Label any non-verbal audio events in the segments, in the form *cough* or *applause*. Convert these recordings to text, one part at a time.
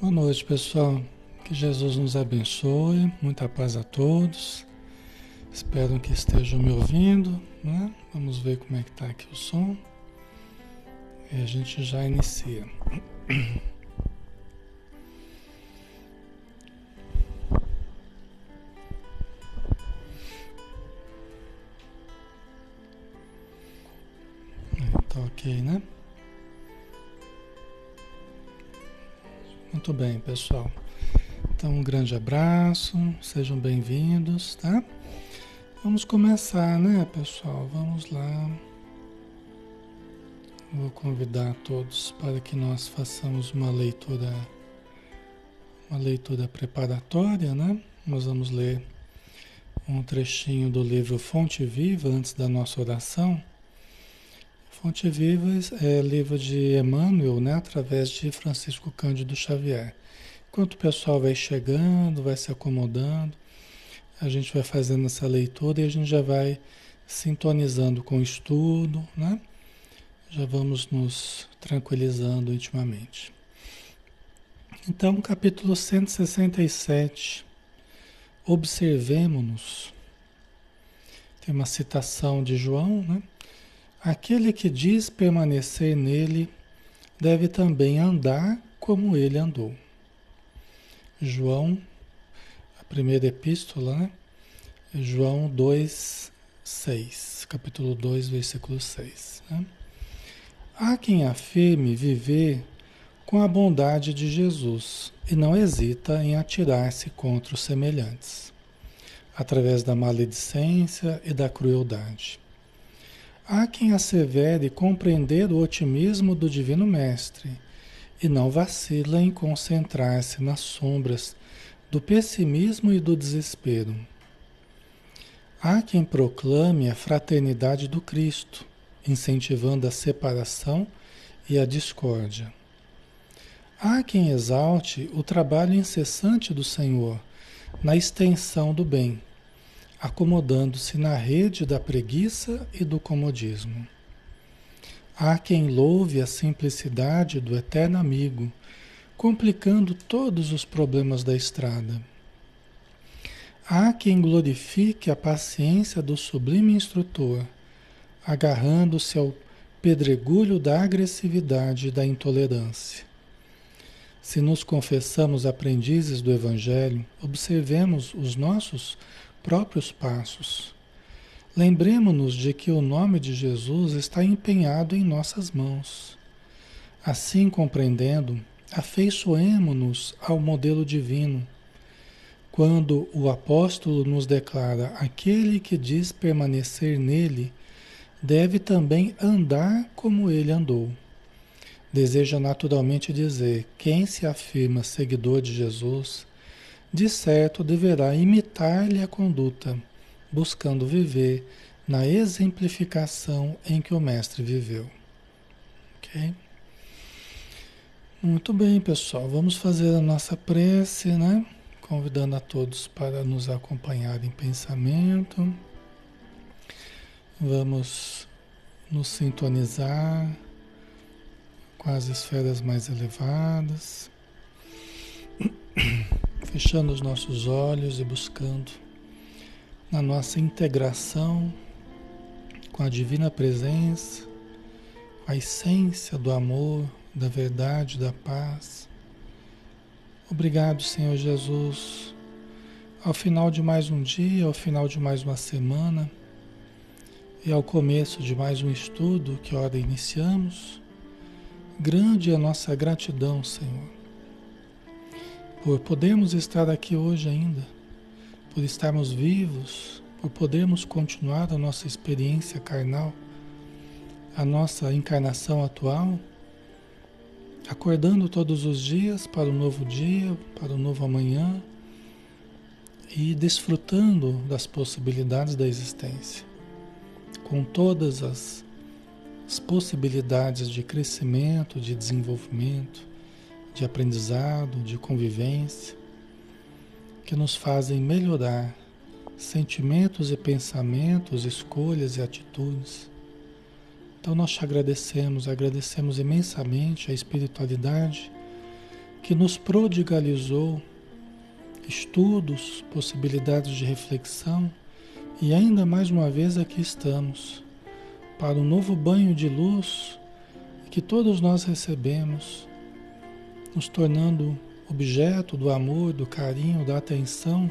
Boa noite, pessoal. Que Jesus nos abençoe. Muita paz a todos. Espero que estejam me ouvindo. Né? Vamos ver como é que está aqui o som. E a gente já inicia. *clears throat* pessoal. Então, um grande abraço, sejam bem-vindos, tá? Vamos começar, né, pessoal? Vamos lá. Vou convidar todos para que nós façamos uma leitura, uma leitura preparatória, né? Nós vamos ler um trechinho do livro Fonte Viva antes da nossa oração. Fonte Viva é livro de Emmanuel, né, através de Francisco Cândido Xavier. Enquanto o pessoal vai chegando, vai se acomodando, a gente vai fazendo essa leitura e a gente já vai sintonizando com o estudo, né? Já vamos nos tranquilizando intimamente. Então, capítulo 167. Observemos-nos. Tem uma citação de João, né? Aquele que diz permanecer nele deve também andar como ele andou. João, a primeira epístola, né? João 2, 6, capítulo 2, versículo 6. Né? Há quem afirme viver com a bondade de Jesus e não hesita em atirar-se contra os semelhantes, através da maledicência e da crueldade. Há quem assevere compreender o otimismo do Divino Mestre e não vacila em concentrar-se nas sombras do pessimismo e do desespero. Há quem proclame a fraternidade do Cristo, incentivando a separação e a discórdia. Há quem exalte o trabalho incessante do Senhor na extensão do bem acomodando-se na rede da preguiça e do comodismo. Há quem louve a simplicidade do eterno amigo, complicando todos os problemas da estrada. Há quem glorifique a paciência do sublime instrutor, agarrando-se ao pedregulho da agressividade e da intolerância. Se nos confessamos aprendizes do Evangelho, observemos os nossos próprios passos. Lembremos-nos de que o nome de Jesus está empenhado em nossas mãos. Assim compreendendo, afeiçoemo-nos ao modelo divino. Quando o apóstolo nos declara aquele que diz permanecer nele, deve também andar como ele andou. Deseja naturalmente dizer: quem se afirma seguidor de Jesus de certo deverá imitar-lhe a conduta, buscando viver na exemplificação em que o Mestre viveu. Ok? Muito bem, pessoal. Vamos fazer a nossa prece, né? Convidando a todos para nos acompanhar em pensamento. Vamos nos sintonizar com as esferas mais elevadas *clears throat* fechando os nossos olhos e buscando na nossa integração com a divina presença, a essência do amor, da verdade, da paz. Obrigado, Senhor Jesus, ao final de mais um dia, ao final de mais uma semana e ao começo de mais um estudo que ora iniciamos. Grande é a nossa gratidão, Senhor por podermos estar aqui hoje ainda, por estarmos vivos, por podermos continuar a nossa experiência carnal, a nossa encarnação atual, acordando todos os dias para um novo dia, para o um novo amanhã e desfrutando das possibilidades da existência, com todas as, as possibilidades de crescimento, de desenvolvimento de aprendizado, de convivência, que nos fazem melhorar sentimentos e pensamentos, escolhas e atitudes. Então nós te agradecemos, agradecemos imensamente a espiritualidade que nos prodigalizou estudos, possibilidades de reflexão e ainda mais uma vez aqui estamos para um novo banho de luz que todos nós recebemos, nos tornando objeto do amor, do carinho, da atenção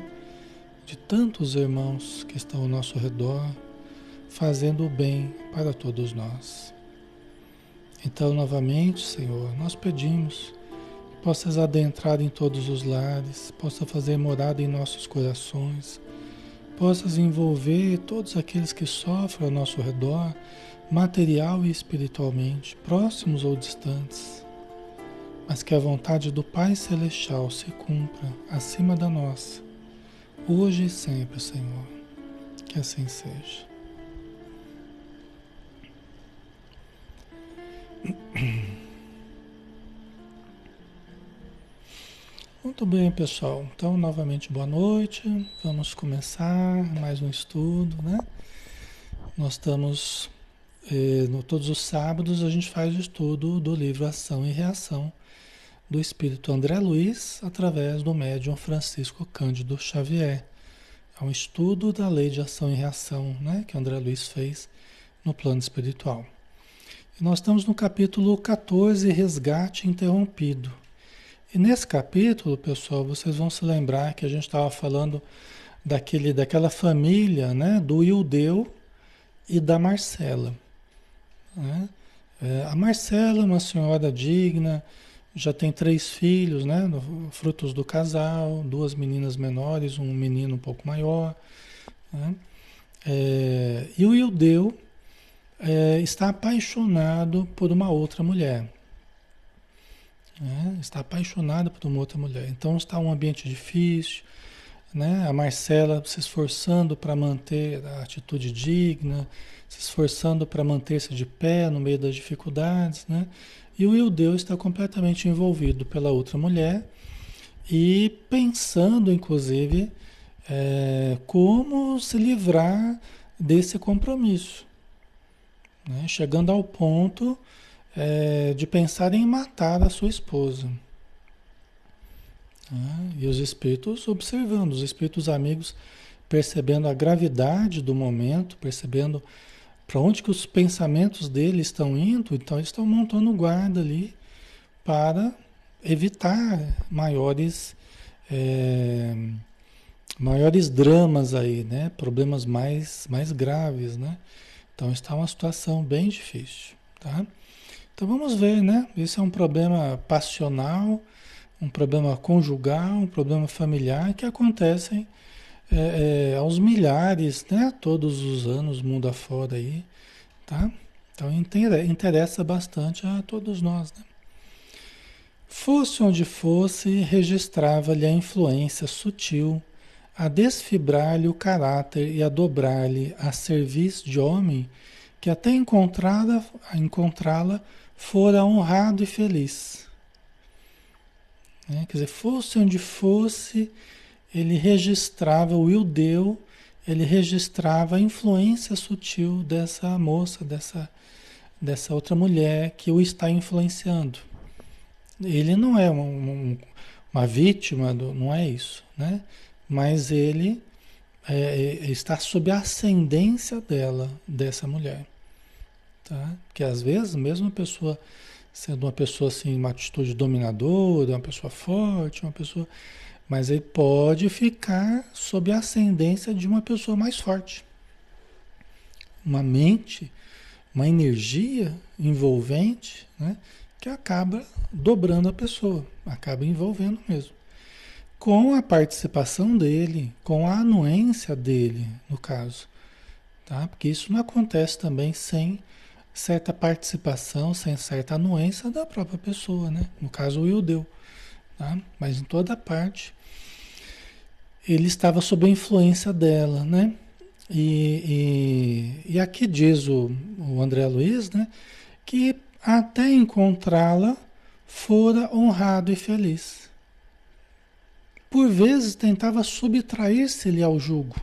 de tantos irmãos que estão ao nosso redor, fazendo o bem para todos nós. Então, novamente, Senhor, nós pedimos que possas adentrar em todos os lares, possa fazer morada em nossos corações, possas envolver todos aqueles que sofrem ao nosso redor, material e espiritualmente, próximos ou distantes, mas que a vontade do Pai Celestial se cumpra acima da nossa, hoje e sempre, Senhor. Que assim seja. *clears throat* Muito bem, pessoal. Então, novamente, boa noite. Vamos começar mais um estudo, né? Nós estamos, eh, no, todos os sábados, a gente faz o estudo do livro Ação e Reação do Espírito André Luiz, através do médium Francisco Cândido Xavier. É um estudo da lei de ação e reação, né? Que André Luiz fez no plano espiritual. Nós estamos no capítulo 14, Resgate Interrompido. E nesse capítulo, pessoal, vocês vão se lembrar que a gente estava falando daquele, daquela família, né, do Ildeu e da Marcela. Né? É, a Marcela uma senhora digna, já tem três filhos, né, frutos do casal, duas meninas menores, um menino um pouco maior. Né? É, e o Ildeu é, está apaixonado por uma outra mulher. Né? Está apaixonado por uma outra mulher. Então está um ambiente difícil. Né? A Marcela se esforçando para manter a atitude digna, se esforçando para manter-se de pé no meio das dificuldades. Né? E o Ildeu está completamente envolvido pela outra mulher e pensando, inclusive, é, como se livrar desse compromisso né? chegando ao ponto é, de pensar em matar a sua esposa. Né? E os espíritos observando, os espíritos amigos percebendo a gravidade do momento, percebendo para onde que os pensamentos dele estão indo, então eles estão montando guarda ali para evitar maiores é, maiores dramas aí, né? Problemas mais mais graves, né? Então está uma situação bem difícil, tá? Então vamos ver, né? Isso é um problema passional, um problema conjugal, um problema familiar que acontecem é, é, aos milhares, né? Todos os anos, mundo afora aí, tá? Então interessa bastante a todos nós, né? Fosse onde fosse, registrava-lhe a influência sutil a desfibrar-lhe o caráter e a dobrar-lhe a serviço de homem que até encontrá-la encontrá fora honrado e feliz. É, quer dizer, fosse onde fosse, ele registrava, o Ildeu, ele registrava a influência sutil dessa moça, dessa, dessa outra mulher que o está influenciando. Ele não é um, uma vítima, do, não é isso, né? mas ele é, é, está sob a ascendência dela, dessa mulher. Tá? Que às vezes, mesmo a pessoa sendo uma pessoa assim, uma atitude dominadora, uma pessoa forte, uma pessoa. Mas ele pode ficar sob a ascendência de uma pessoa mais forte. Uma mente, uma energia envolvente, né? que acaba dobrando a pessoa, acaba envolvendo mesmo com a participação dele, com a anuência dele, no caso. Tá? Porque isso não acontece também sem certa participação, sem certa anuência da própria pessoa, né? No caso, o Ildeu. Tá? Mas em toda parte, ele estava sob a influência dela, né? E, e, e aqui diz o, o André Luiz, né? Que até encontrá-la fora honrado e feliz. Por vezes tentava subtrair-se-lhe ao jugo,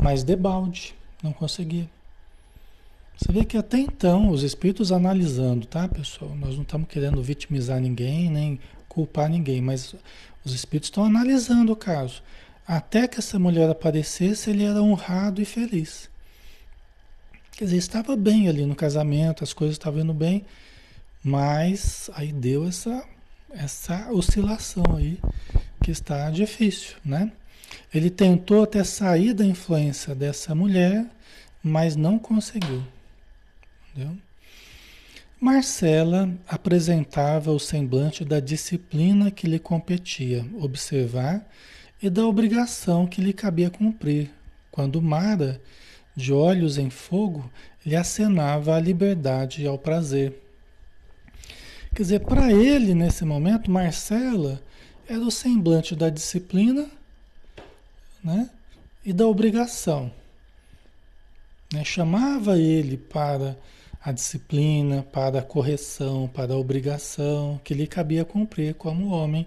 mas debalde, não conseguia. Você vê que até então, os espíritos analisando, tá, pessoal? Nós não estamos querendo vitimizar ninguém, nem culpar ninguém, mas os espíritos estão analisando o caso. Até que essa mulher aparecesse, ele era honrado e feliz. Quer dizer, estava bem ali no casamento, as coisas estavam indo bem, mas aí deu essa, essa oscilação aí que está difícil, né? Ele tentou até sair da influência dessa mulher, mas não conseguiu. Entendeu? Marcela apresentava o semblante da disciplina que lhe competia observar e da obrigação que lhe cabia cumprir, quando Mara, de olhos em fogo, lhe acenava à liberdade e ao prazer. Quer dizer, para ele, nesse momento, Marcela era o semblante da disciplina né, e da obrigação. Né? Chamava ele para a disciplina, para a correção, para a obrigação que lhe cabia cumprir como homem,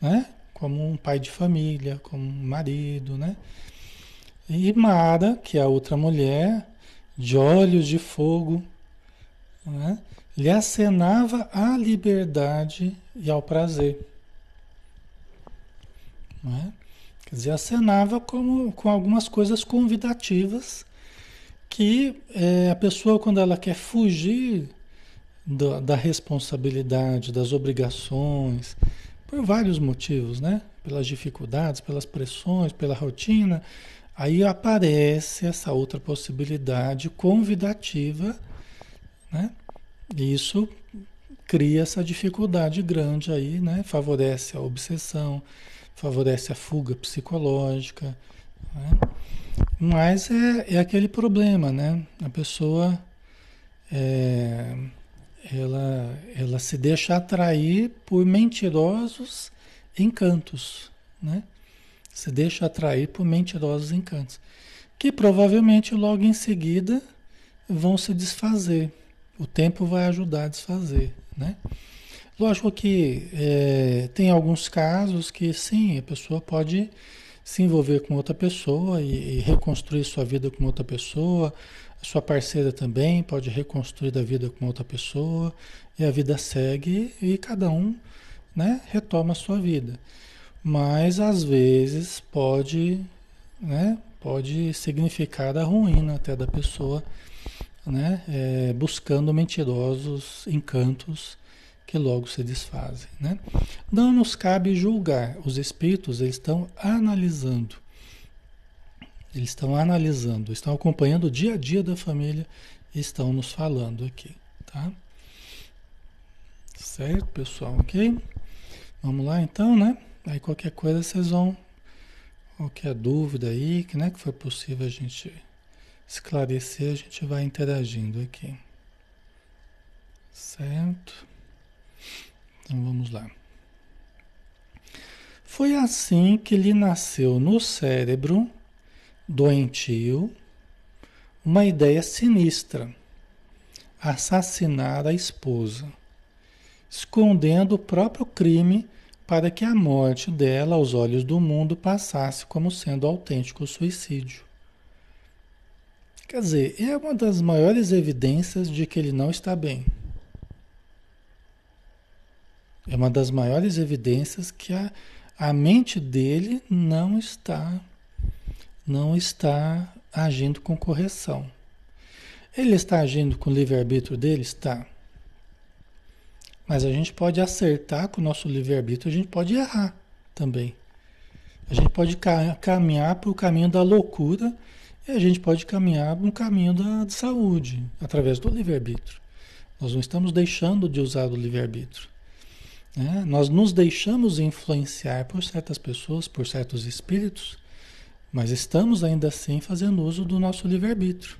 né? Como um pai de família, como um marido. Né? E Mara, que é a outra mulher, de olhos de fogo, né? lhe acenava à liberdade e ao prazer. Né? Quer dizer, acenava como, com algumas coisas convidativas que é, a pessoa, quando ela quer fugir da, da responsabilidade, das obrigações, por vários motivos, né? Pelas dificuldades, pelas pressões, pela rotina, aí aparece essa outra possibilidade convidativa, né? E isso cria essa dificuldade grande aí, né? Favorece a obsessão, favorece a fuga psicológica, né? Mas é, é aquele problema, né? A pessoa é, ela, ela se deixa atrair por mentirosos encantos, né? Se deixa atrair por mentirosos encantos, que provavelmente logo em seguida vão se desfazer. O tempo vai ajudar a desfazer, né? Lógico que é, tem alguns casos que sim, a pessoa pode se envolver com outra pessoa e, e, reconstruir sua vida com outra pessoa. Sua parceira também pode reconstruir a vida com outra pessoa e a vida segue e cada um né, retoma a sua vida. Mas às vezes pode, né, pode significar a ruína até da pessoa, né, é, buscando mentirosos encantos que logo se desfazem. Né? Não nos cabe julgar. Os espíritos eles estão analisando. Eles estão analisando, estão acompanhando o dia a dia da família e estão nos falando aqui. Tá? Certo, pessoal? Ok? Vamos lá então, né? Aí qualquer coisa vocês vão. Qualquer dúvida aí, que, né, que for possível a gente esclarecer, a gente vai interagindo aqui. Certo? Então vamos lá. Foi assim que lhe nasceu no cérebro doentio uma ideia sinistra: assassinar a esposa, escondendo o próprio crime para que a morte dela aos olhos do mundo passasse como sendo autêntico suicídio. Quer dizer, é uma das maiores evidências de que ele não está bem. É uma das maiores evidências que a, a mente dele não está não está agindo com correção. Ele está agindo com o livre-arbítrio dele? Está. Mas a gente pode acertar com o nosso livre-arbítrio, a gente pode errar também. A gente pode caminhar para o caminho da loucura e a gente pode caminhar para um caminho da saúde, através do livre-arbítrio. Nós não estamos deixando de usar o livre-arbítrio. Né? Nós nos deixamos influenciar por certas pessoas, por certos espíritos, mas estamos ainda assim fazendo uso do nosso livre-arbítrio.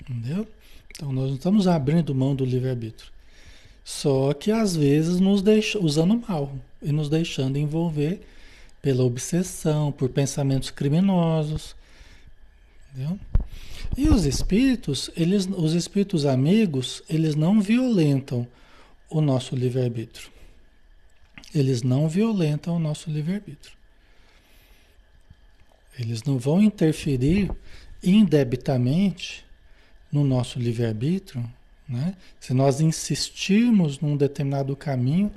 Entendeu? Então nós não estamos abrindo mão do livre-arbítrio. Só que às vezes nos deixa, usando mal e nos deixando envolver pela obsessão, por pensamentos criminosos. Entendeu? E os espíritos, eles, os espíritos amigos, eles não violentam o nosso livre-arbítrio. Eles não violentam o nosso livre-arbítrio. Eles não vão interferir indebitamente no nosso livre-arbítrio, Né? Se nós insistirmos num determinado caminho,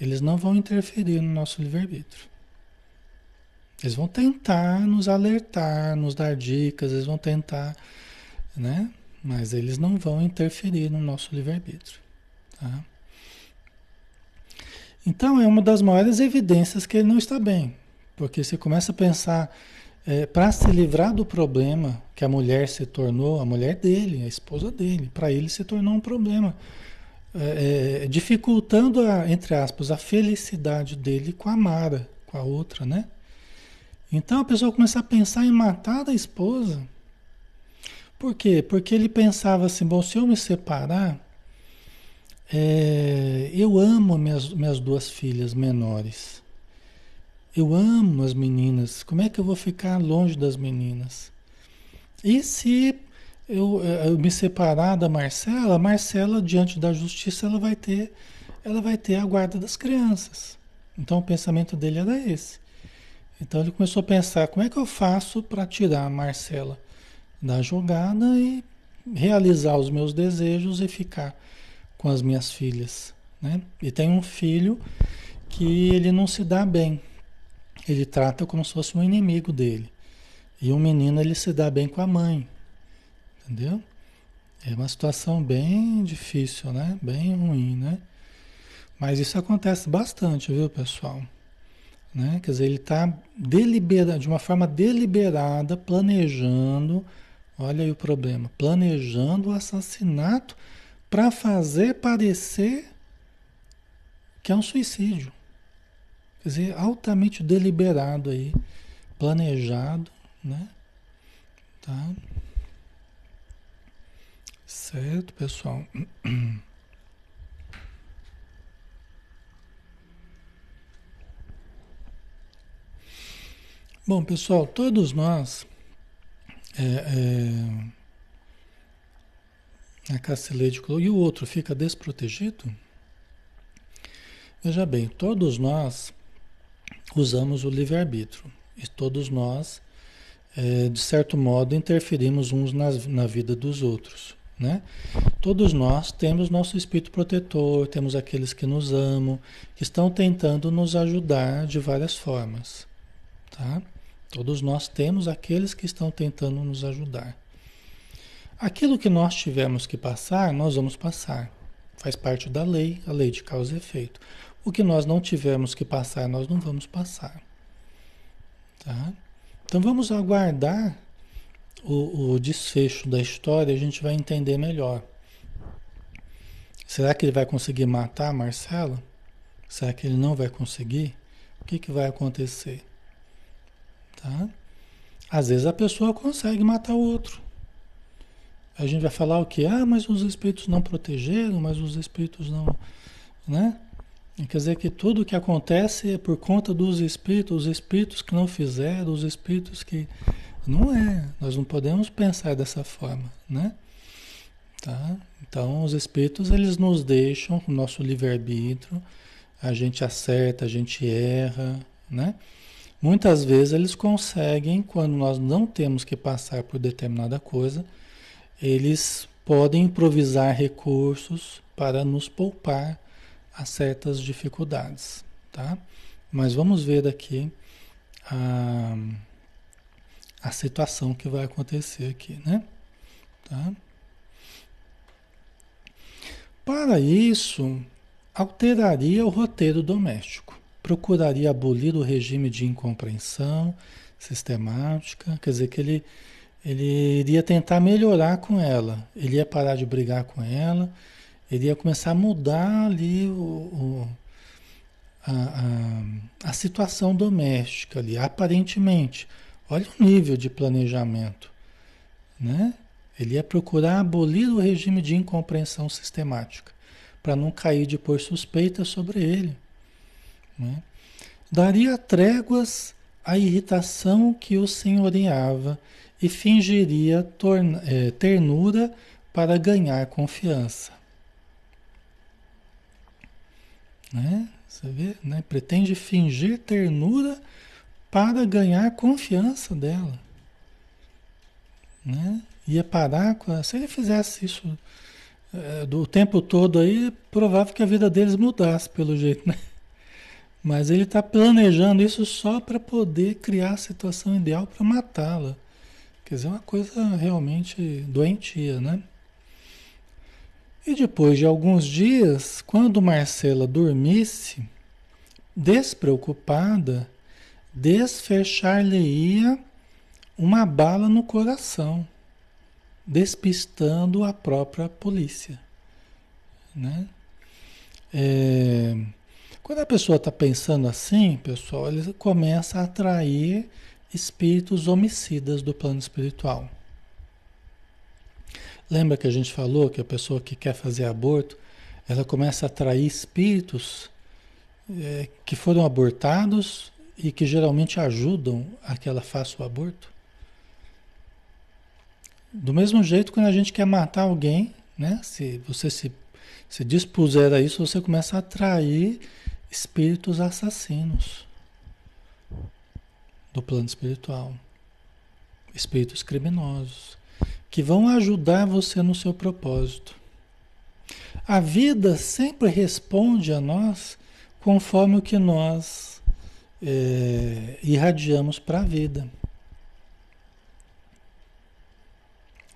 eles não vão interferir no nosso livre-arbítrio. Eles vão tentar nos alertar, nos dar dicas, eles vão tentar, né? Mas eles não vão interferir no nosso livre-arbítrio. Tá? Então é uma das maiores evidências que ele não está bem. Porque você começa a pensar, é, para se livrar do problema que a mulher se tornou, a mulher dele, a esposa dele, para ele se tornou um problema. É, é, dificultando, a, entre aspas, a felicidade dele com a Mara, com a outra, né? Então a pessoa começa a pensar em matar a esposa. Por quê? Porque ele pensava assim: bom, se eu me separar, é, eu amo minhas, minhas duas filhas menores. Eu amo as meninas. Como é que eu vou ficar longe das meninas? E se eu, eu me separar da Marcela, a Marcela, diante da justiça, ela vai ter, ela vai ter a guarda das crianças. Então o pensamento dele era esse. Então ele começou a pensar, como é que eu faço para tirar a Marcela da jogada e realizar os meus desejos e ficar com as minhas filhas, né? E tem um filho que ele não se dá bem. Ele trata como se fosse um inimigo dele. E um menino ele se dá bem com a mãe. Entendeu? É uma situação bem difícil, né? Bem ruim, né? Mas isso acontece bastante, viu, pessoal? Né? Quer dizer, ele está de uma forma deliberada, planejando, olha aí o problema, planejando o assassinato para fazer parecer que é um suicídio. Quer dizer, altamente deliberado aí, planejado, né? Tá? Certo, pessoal? *clears throat* Bom, pessoal, todos nós. É, é, a falou, e o outro fica desprotegido? Veja bem, todos nós usamos o livre-arbítrio. E todos nós, é, de certo modo, interferimos uns na, na vida dos outros. Né? Todos nós temos nosso espírito protetor, temos aqueles que nos amam, que estão tentando nos ajudar de várias formas. Tá? Todos nós temos aqueles que estão tentando nos ajudar. Aquilo que nós tivemos que passar, nós vamos passar. Faz parte da lei, a lei de causa e efeito. O que nós não tivemos que passar, nós não vamos passar. Tá? Então vamos aguardar o, o desfecho da história, a gente vai entender melhor. Será que ele vai conseguir matar a Marcela? Será que ele não vai conseguir? O que, que vai acontecer? Tá? Às vezes a pessoa consegue matar o outro. A gente vai falar o que? Ah, mas os espíritos não protegeram, mas os espíritos não. Né? Quer dizer que tudo que acontece é por conta dos espíritos, os espíritos que não fizeram, os espíritos que. Não é. Nós não podemos pensar dessa forma, né? Tá? Então, os espíritos, eles nos deixam o nosso livre-arbítrio, a gente acerta, a gente erra, né? Muitas vezes eles conseguem, quando nós não temos que passar por determinada coisa, eles podem improvisar recursos para nos poupar a certas dificuldades, tá? Mas vamos ver daqui a, a situação que vai acontecer aqui, né? Tá? Para isso, alteraria o roteiro doméstico procuraria abolir o regime de incompreensão sistemática, quer dizer que ele, ele iria tentar melhorar com ela, ele ia parar de brigar com ela, ele ia começar a mudar ali o, o a, a, a situação doméstica ali, aparentemente. Olha o nível de planejamento, né? Ele ia procurar abolir o regime de incompreensão sistemática, para não cair de por suspeita sobre ele. Né? Daria tréguas à irritação que o senhoreava e fingiria é, ternura para ganhar confiança. Né? Você vê? Né? Pretende fingir ternura para ganhar confiança dela. Né? Ia parar com. Se ele fizesse isso é, do tempo todo aí, é provável que a vida deles mudasse pelo jeito, né? *laughs* Mas ele está planejando isso só para poder criar a situação ideal para matá-la. Quer dizer, uma coisa realmente doentia, né? E depois de alguns dias, quando Marcela dormisse, despreocupada, desfechar-lhe-ia uma bala no coração, despistando a própria polícia. Né? É, quando a pessoa está pensando assim, pessoal, ele começa a atrair espíritos homicidas do plano espiritual. Lembra que a gente falou que a pessoa que quer fazer aborto, ela começa a atrair espíritos é, que foram abortados e que geralmente ajudam a que ela faça o aborto? Do mesmo jeito, quando a gente quer matar alguém, né? Se você se, se dispuser a isso, você começa a atrair espíritos assassinos do plano espiritual, espíritos criminosos, que vão ajudar você no seu propósito. A vida sempre responde a nós conforme o que nós é, irradiamos para a vida.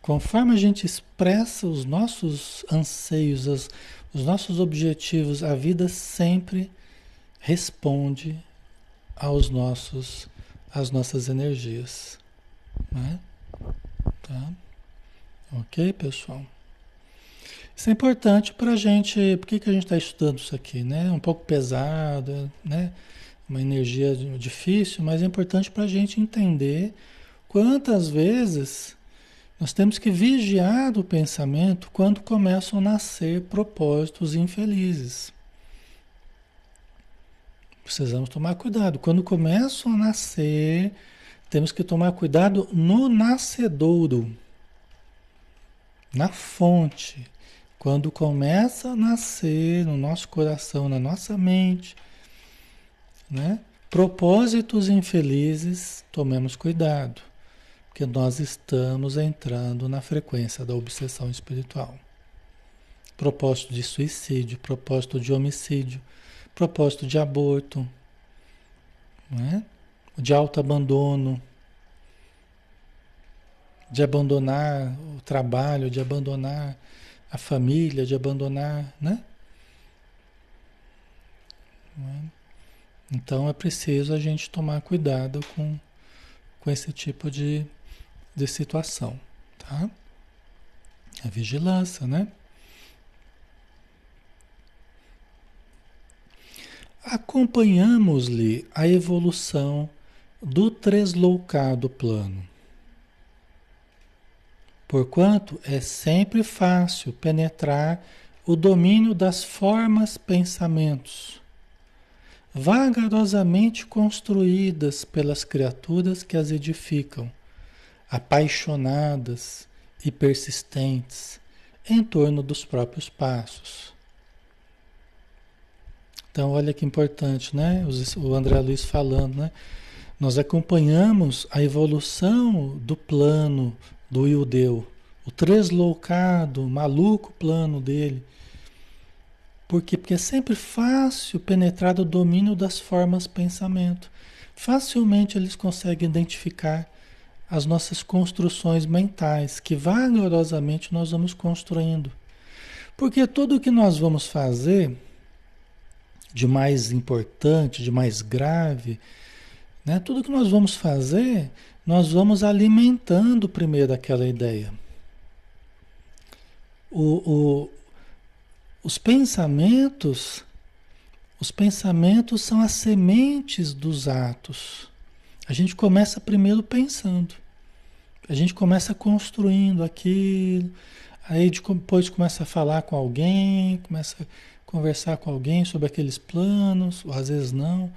Conforme a gente expressa os nossos anseios, as, os nossos objetivos, a vida sempre responde aos nossos, às nossas energias. Né? Tá? Ok, pessoal? Isso é importante para a gente. Por que, que a gente está estudando isso aqui? Né? Um pouco pesado, né? uma energia difícil, mas é importante para a gente entender quantas vezes nós temos que vigiar o pensamento quando começam a nascer propósitos infelizes. Precisamos tomar cuidado. Quando começam a nascer, temos que tomar cuidado no nascedouro, na fonte. Quando começa a nascer no nosso coração, na nossa mente, né? propósitos infelizes, tomemos cuidado, porque nós estamos entrando na frequência da obsessão espiritual. Propósito de suicídio, propósito de homicídio, propósito de aborto, né? De autoabandono, de abandonar o trabalho, de abandonar a família, de abandonar, né? É? Então é preciso a gente tomar cuidado com, com esse tipo de, de situação, tá? A vigilância, né? Acompanhamos-lhe a evolução do tresloucado plano porquanto é sempre fácil penetrar o domínio das formas pensamentos, vagarosamente construídas pelas criaturas que as edificam, apaixonadas e persistentes em torno dos próprios passos. Então, olha que importante, né? O André Luiz falando, né? Nós acompanhamos a evolução do plano do Ildeu, o tresloucado, maluco plano dele. Por quê? Porque é sempre fácil penetrar o domínio das formas pensamento. Facilmente eles conseguem identificar as nossas construções mentais, que valorosamente nós vamos construindo. Porque tudo o que nós vamos fazer de mais importante, de mais grave, né? tudo que nós vamos fazer nós vamos alimentando primeiro aquela ideia. O, o, os pensamentos, os pensamentos são as sementes dos atos. A gente começa primeiro pensando. A gente começa construindo aquilo, aí depois começa a falar com alguém, começa a conversar com alguém sobre aqueles planos, ou às vezes não.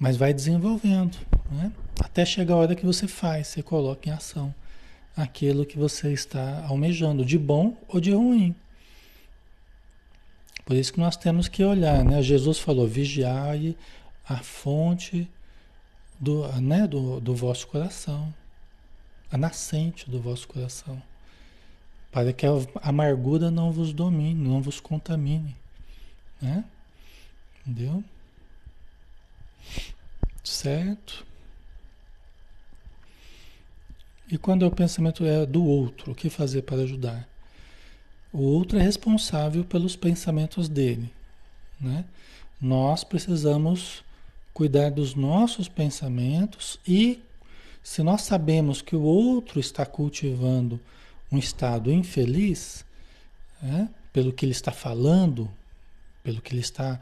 Mas vai desenvolvendo, né? Até chegar a hora que você faz, você coloca em ação aquilo que você está almejando, de bom ou de ruim. Por isso que nós temos que olhar, né? Jesus falou: vigiai a fonte do, né? do, do vosso coração, a nascente do vosso coração. para que a amargura não vos domine, não vos contamine, né? Entendeu? Certo? E quando o pensamento é do outro, o que fazer para ajudar? O outro é responsável pelos pensamentos dele, né? Nós precisamos cuidar dos nossos pensamentos e se nós sabemos que o outro está cultivando um estado infeliz, né, pelo que ele está falando, pelo que ele está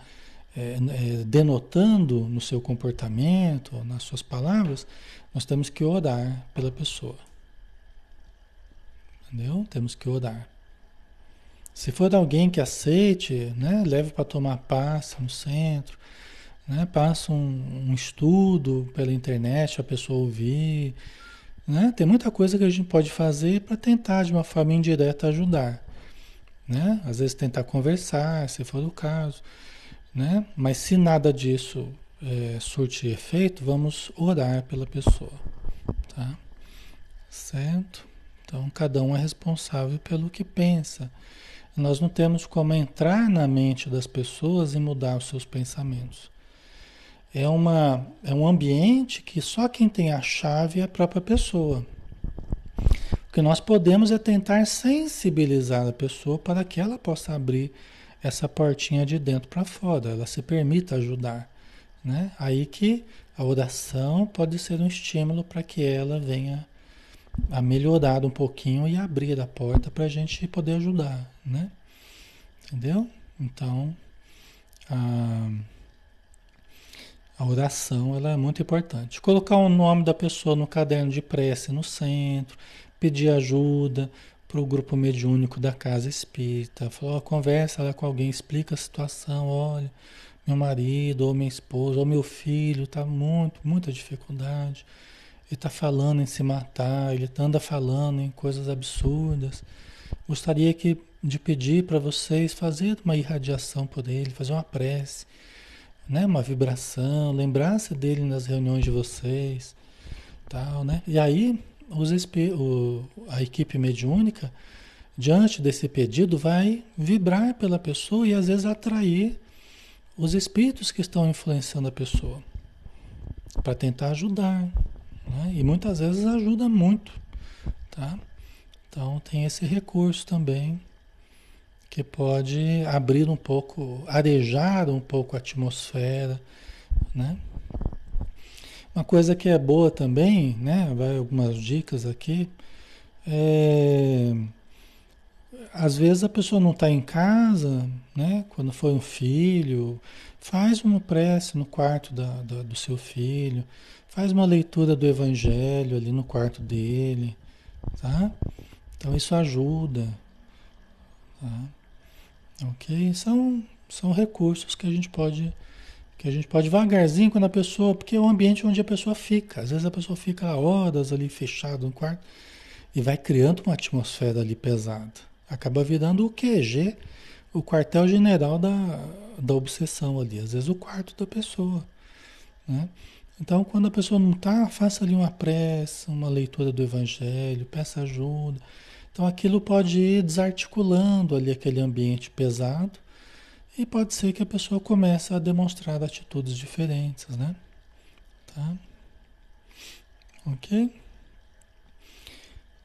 é, é, denotando no seu comportamento, nas suas palavras, nós temos que orar pela pessoa. Entendeu? Temos que orar. Se for alguém que aceite, né, leve para tomar passa no centro, né, passa um, um estudo pela internet, a pessoa ouvir. Né? Tem muita coisa que a gente pode fazer para tentar, de uma forma indireta, ajudar. Né? Às vezes tentar conversar, se for o caso. Né? Mas se nada disso é, surtir efeito, vamos orar pela pessoa. Tá? Certo? Então, cada um é responsável pelo que pensa. Nós não temos como entrar na mente das pessoas e mudar os seus pensamentos. É, uma, é um ambiente que só quem tem a chave é a própria pessoa. O que nós podemos é tentar sensibilizar a pessoa para que ela possa abrir essa portinha de dentro para fora, ela se permita ajudar. Né? Aí que a oração pode ser um estímulo para que ela venha a melhorar um pouquinho e abrir a porta para a gente poder ajudar, né? Entendeu? Então, a, a oração ela é muito importante. Colocar o nome da pessoa no caderno de prece no centro, pedir ajuda, para o grupo mediúnico da casa espírita. Falou, conversa lá com alguém, explica a situação, olha, meu marido, ou minha esposa, ou meu filho está muito, muita dificuldade. Ele está falando em se matar, ele anda falando em coisas absurdas. Gostaria que, de pedir para vocês fazer uma irradiação por ele, fazer uma prece, né? uma vibração, lembrar-se dele nas reuniões de vocês, tal, né? E aí os, o, a equipe mediúnica, diante desse pedido, vai vibrar pela pessoa e às vezes atrair os espíritos que estão influenciando a pessoa para tentar ajudar. Né? E muitas vezes ajuda muito. Tá? Então tem esse recurso também que pode abrir um pouco, arejar um pouco a atmosfera, né? Uma coisa que é boa também, né? Vai algumas dicas aqui. É... Às vezes a pessoa não está em casa, né? Quando foi um filho, faz uma prece no quarto da, da, do seu filho, faz uma leitura do Evangelho ali no quarto dele, tá? Então isso ajuda, tá? Ok? São, são recursos que a gente pode que a gente pode devagarzinho quando a pessoa, porque é o ambiente onde a pessoa fica. Às vezes a pessoa fica horas ali fechada no quarto e vai criando uma atmosfera ali pesada. Acaba virando o QG, o quartel-general da, da obsessão ali. Às vezes o quarto da pessoa. Né? Então, quando a pessoa não está, faça ali uma prece, uma leitura do Evangelho, peça ajuda. Então, aquilo pode ir desarticulando ali aquele ambiente pesado e pode ser que a pessoa comece a demonstrar atitudes diferentes, né? Tá? Ok?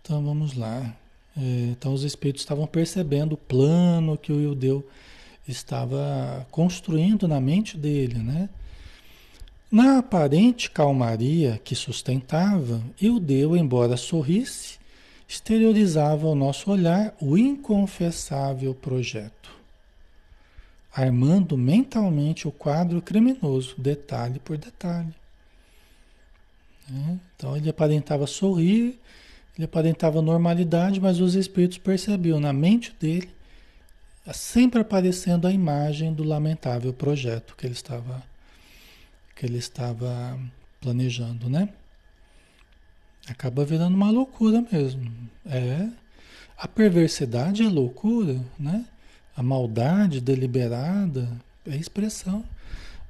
Então vamos lá. É, então os espíritos estavam percebendo o plano que o Ildeu estava construindo na mente dele, né? Na aparente calmaria que sustentava, Ildeu, embora sorrisse, exteriorizava ao nosso olhar o inconfessável projeto armando mentalmente o quadro criminoso, detalhe por detalhe. Né? Então ele aparentava sorrir, ele aparentava normalidade, mas os espíritos percebiam na mente dele sempre aparecendo a imagem do lamentável projeto que ele estava que ele estava planejando, né? Acaba virando uma loucura mesmo. É a perversidade é loucura, né? A maldade deliberada é expressão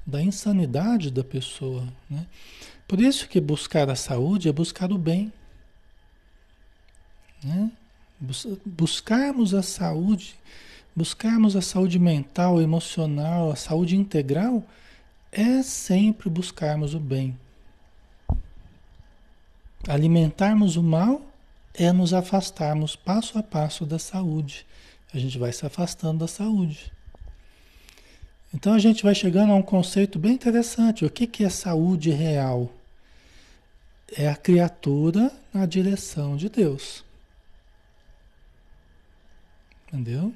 da insanidade da pessoa. Né? Por isso que buscar a saúde é buscar o bem. Né? Buscarmos a saúde, buscarmos a saúde mental, emocional, a saúde integral, é sempre buscarmos o bem. Alimentarmos o mal é nos afastarmos passo a passo da saúde. A gente vai se afastando da saúde. Então a gente vai chegando a um conceito bem interessante. O que, que é saúde real? É a criatura na direção de Deus. Entendeu?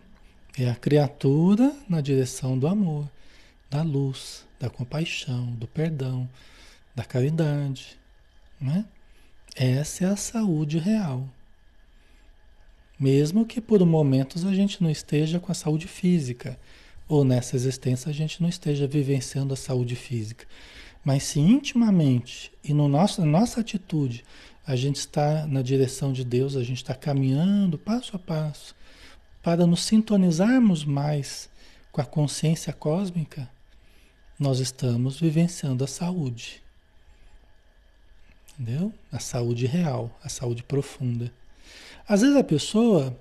É a criatura na direção do amor, da luz, da compaixão, do perdão, da caridade. Né? Essa é a saúde real. Mesmo que por momentos a gente não esteja com a saúde física ou nessa existência a gente não esteja vivenciando a saúde física. Mas se intimamente e no nosso, na nossa atitude a gente está na direção de Deus, a gente está caminhando passo a passo para nos sintonizarmos mais com a consciência cósmica, nós estamos vivenciando a saúde. Entendeu? A saúde real, a saúde profunda. Às vezes a pessoa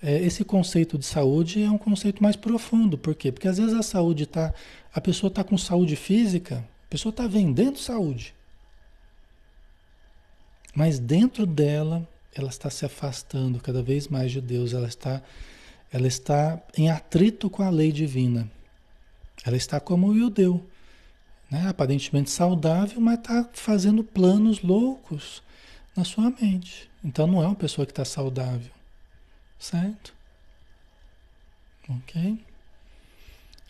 é, esse conceito de saúde é um conceito mais profundo. Por quê? Porque às vezes a saúde está. A pessoa está com saúde física, a pessoa está vendendo saúde. Mas dentro dela, ela está se afastando cada vez mais de Deus, ela está, ela está em atrito com a lei divina. Ela está como o judeu, né? aparentemente saudável, mas está fazendo planos loucos na sua mente. Então não é uma pessoa que está saudável. Certo? Ok?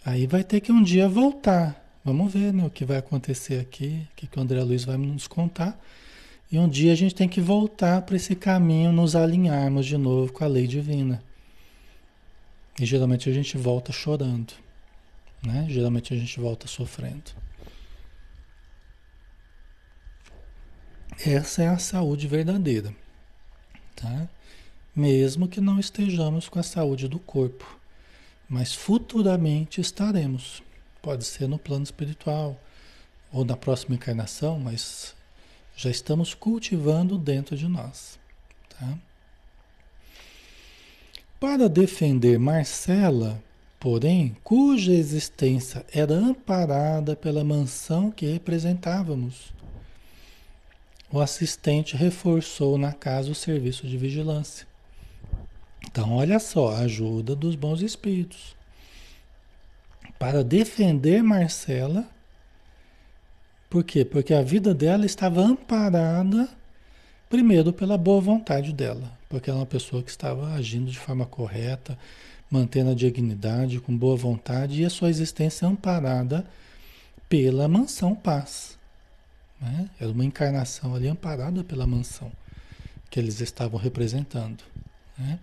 Aí vai ter que um dia voltar. Vamos ver né, o que vai acontecer aqui, o que, que o André Luiz vai nos contar. E um dia a gente tem que voltar para esse caminho, nos alinharmos de novo com a lei divina. E geralmente a gente volta chorando. Né? Geralmente a gente volta sofrendo. Essa é a saúde verdadeira. Tá? mesmo que não estejamos com a saúde do corpo, mas futuramente estaremos. Pode ser no plano espiritual ou na próxima encarnação, mas já estamos cultivando dentro de nós. Tá? Para defender Marcela, porém, cuja existência era amparada pela mansão que representávamos, o assistente reforçou na casa o serviço de vigilância. Então, olha só, a ajuda dos bons espíritos. Para defender Marcela, por quê? Porque a vida dela estava amparada, primeiro, pela boa vontade dela, porque ela é uma pessoa que estava agindo de forma correta, mantendo a dignidade, com boa vontade, e a sua existência amparada pela mansão paz. Né? Era uma encarnação ali amparada pela mansão que eles estavam representando. Né?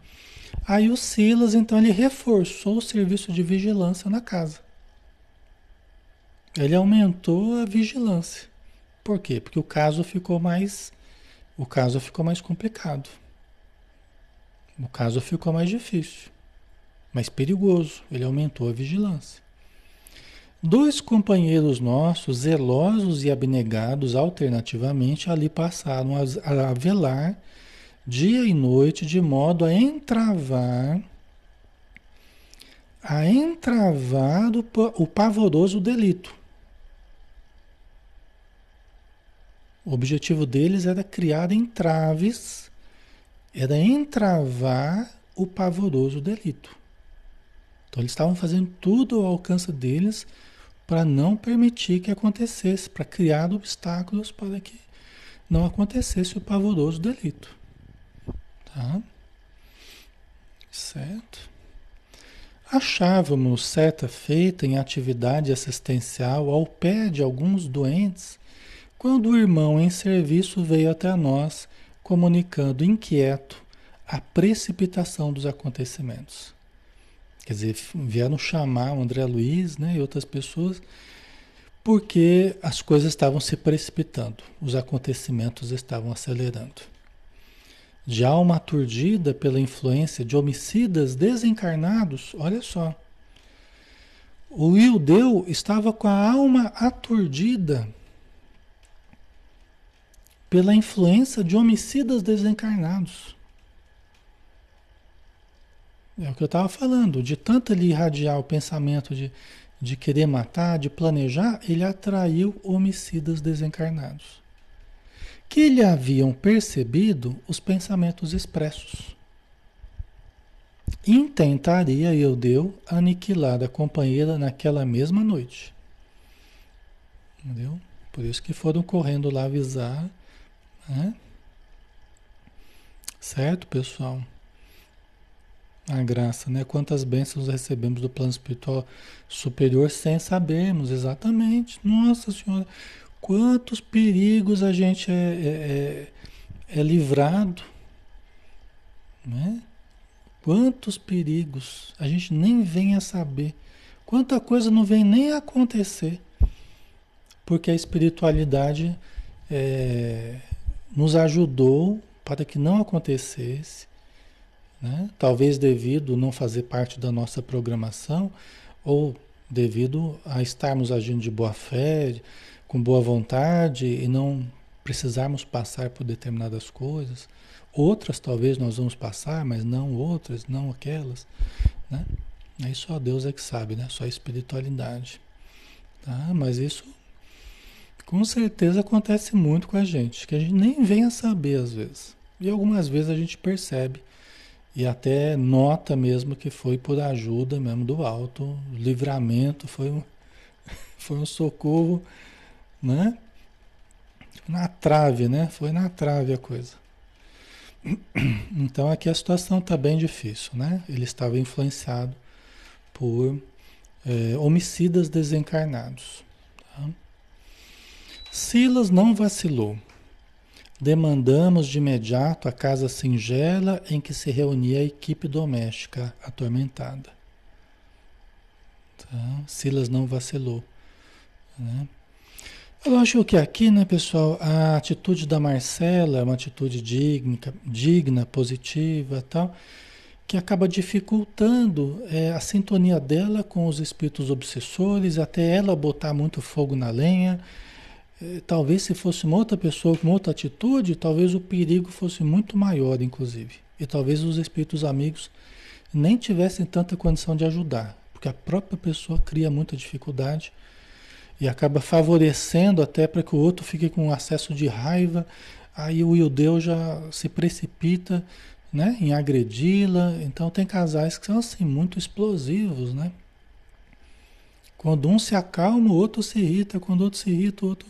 Aí o Silas, então, ele reforçou o serviço de vigilância na casa. Ele aumentou a vigilância. Por quê? Porque o caso ficou mais o caso ficou mais complicado. O caso ficou mais difícil, mais perigoso. Ele aumentou a vigilância. Dois companheiros nossos, zelosos e abnegados alternativamente, ali passaram a, velar dia e noite, de modo a entravar a entravar o, o pavoroso delito. O objetivo deles era criar entraves, era entravar o pavoroso delito. Então eles estavam fazendo tudo ao alcance deles para não permitir que acontecesse, para criar obstáculos para que não acontecesse o pavoroso delito. Tá? Certo? Achávamos certa feita em atividade assistencial ao pé de alguns doentes, quando o irmão em serviço veio até nós, comunicando inquieto a precipitação dos acontecimentos. Quer dizer, vieram chamar o André Luiz né, e outras pessoas porque as coisas estavam se precipitando, os acontecimentos estavam acelerando de alma aturdida pela influência de homicidas desencarnados, olha só. O Ildeu estava com a alma aturdida pela influência de homicidas desencarnados. É o que eu estava falando, de tanto ele irradiar o pensamento de, de querer matar, de planejar, ele atraiu homicidas desencarnados. Que lhe haviam percebido os pensamentos expressos. Intentaria eu deu aniquilar a companheira naquela mesma noite. Entendeu? Por isso que foram correndo lá avisar. Né? Certo, pessoal? A graça, né? Quantas bênçãos recebemos do plano espiritual superior sem sabermos exatamente. Nossa Senhora, quantos perigos a gente é, é, é, é livrado, né? Quantos perigos a gente nem vem a saber. Quanta coisa não vem nem a acontecer. Porque a espiritualidade é, nos ajudou para que não acontecesse né? Talvez devido não fazer parte da nossa programação ou devido a estarmos agindo de boa fé, com boa vontade e não precisarmos passar por determinadas coisas. Outras talvez nós vamos passar, mas não outras, não aquelas. Né? Aí só Deus é que sabe, né? Só a espiritualidade. Tá? Mas isso com certeza acontece muito com a gente, que a gente nem vem a saber às vezes. E algumas vezes a gente percebe e até nota mesmo que foi por ajuda mesmo do alto, livramento, foi um, *laughs* foi um socorro, né? Na trave, né? Foi na trave a coisa. *clears throat* Então aqui a situação está bem difícil, né? Ele estava influenciado por é, homicidas desencarnados. Tá? Silas não vacilou. Demandamos de imediato a casa singela em que se reunia a equipe doméstica atormentada. Tá? Silas não vacilou. Né? Eu acho que aqui, né, pessoal, a atitude da Marcela é uma atitude digna, digna positiva tal, que acaba dificultando é, a sintonia dela com os espíritos obsessores, até ela botar muito fogo na lenha talvez se fosse uma outra pessoa com outra atitude, talvez o perigo fosse muito maior, inclusive. E talvez os espíritos amigos nem tivessem tanta condição de ajudar, porque a própria pessoa cria muita dificuldade e acaba favorecendo até para que o outro fique com acesso de raiva. Aí o Ildeu já se precipita né, em agredi-la. Então tem casais que são assim, muito explosivos, né? Quando um se acalma, o outro se irrita. Quando o outro se irrita, o outro